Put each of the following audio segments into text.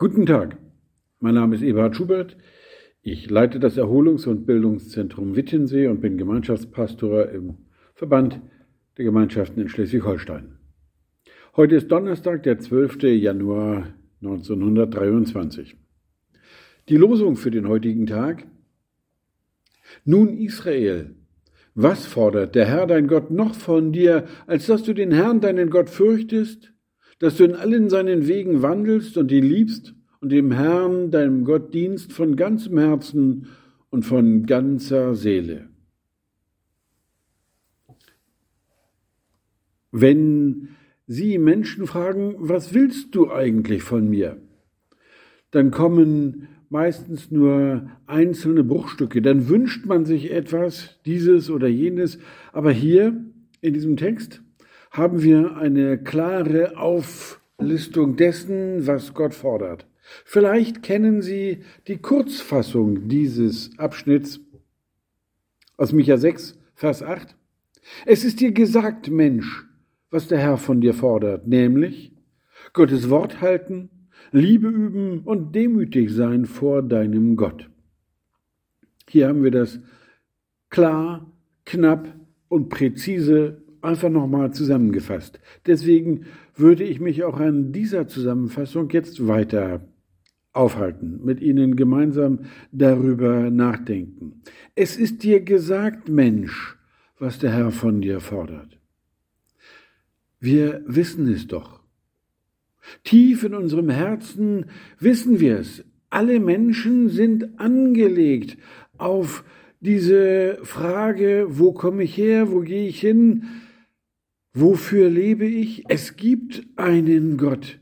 Guten Tag, mein Name ist Eberhard Schubert. Ich leite das Erholungs- und Bildungszentrum Wittensee und bin Gemeinschaftspastor im Verband der Gemeinschaften in Schleswig-Holstein. Heute ist Donnerstag, der 12. Januar 1923. Die Losung für den heutigen Tag. Nun Israel, was fordert der Herr dein Gott noch von dir, als dass du den Herrn deinen Gott fürchtest dass du in allen seinen Wegen wandelst und ihn liebst und dem Herrn, deinem Gott, dienst von ganzem Herzen und von ganzer Seele. Wenn Sie Menschen fragen, was willst du eigentlich von mir? Dann kommen meistens nur einzelne Bruchstücke. Dann wünscht man sich etwas, dieses oder jenes. Aber hier in diesem Text haben wir eine klare Auflistung dessen, was Gott fordert. Vielleicht kennen Sie die Kurzfassung dieses Abschnitts aus Micha 6, Vers 8. Es ist dir gesagt, Mensch, was der Herr von dir fordert, nämlich Gottes Wort halten, Liebe üben und demütig sein vor deinem Gott. Hier haben wir das klar, knapp und präzise einfach nochmal zusammengefasst. Deswegen würde ich mich auch an dieser Zusammenfassung jetzt weiter aufhalten, mit Ihnen gemeinsam darüber nachdenken. Es ist dir gesagt, Mensch, was der Herr von dir fordert. Wir wissen es doch. Tief in unserem Herzen wissen wir es. Alle Menschen sind angelegt auf diese Frage, wo komme ich her, wo gehe ich hin, Wofür lebe ich? Es gibt einen Gott.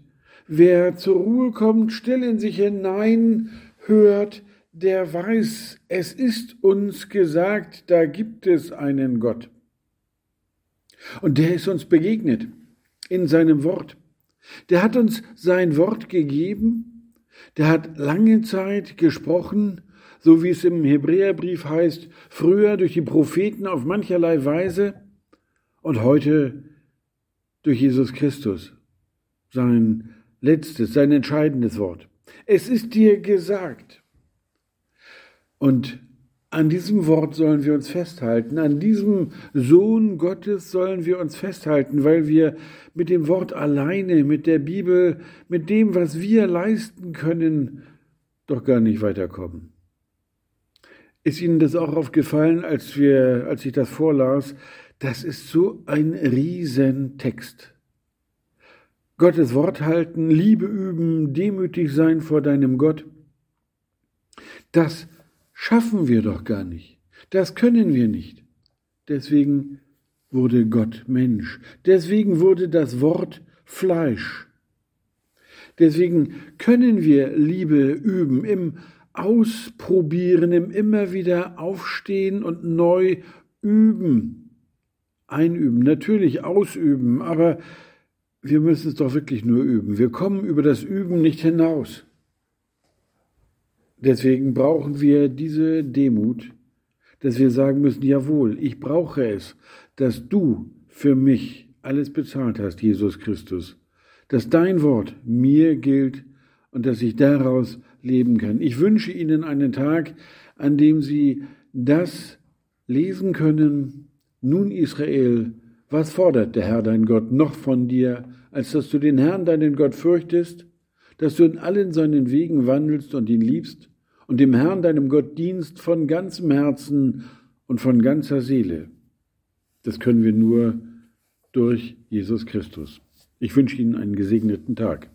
Wer zur Ruhe kommt, still in sich hinein hört, der weiß, es ist uns gesagt, da gibt es einen Gott. Und der ist uns begegnet in seinem Wort. Der hat uns sein Wort gegeben, der hat lange Zeit gesprochen, so wie es im Hebräerbrief heißt, früher durch die Propheten auf mancherlei Weise, und heute durch Jesus Christus, sein letztes, sein entscheidendes Wort. Es ist dir gesagt. Und an diesem Wort sollen wir uns festhalten, an diesem Sohn Gottes sollen wir uns festhalten, weil wir mit dem Wort alleine, mit der Bibel, mit dem, was wir leisten können, doch gar nicht weiterkommen. Ist Ihnen das auch aufgefallen, als wir, als ich das vorlas, das ist so ein Riesentext. Gottes Wort halten, Liebe üben, demütig sein vor deinem Gott. Das schaffen wir doch gar nicht. Das können wir nicht. Deswegen wurde Gott Mensch. Deswegen wurde das Wort Fleisch. Deswegen können wir Liebe üben im Ausprobieren, im immer wieder Aufstehen und neu üben einüben, natürlich ausüben, aber wir müssen es doch wirklich nur üben. Wir kommen über das Üben nicht hinaus. Deswegen brauchen wir diese Demut, dass wir sagen müssen, jawohl, ich brauche es, dass du für mich alles bezahlt hast, Jesus Christus, dass dein Wort mir gilt und dass ich daraus leben kann. Ich wünsche Ihnen einen Tag, an dem Sie das lesen können, nun Israel, was fordert der Herr dein Gott noch von dir, als dass du den Herrn deinen Gott fürchtest, dass du in allen seinen Wegen wandelst und ihn liebst und dem Herrn deinem Gott dienst von ganzem Herzen und von ganzer Seele. Das können wir nur durch Jesus Christus. Ich wünsche Ihnen einen gesegneten Tag.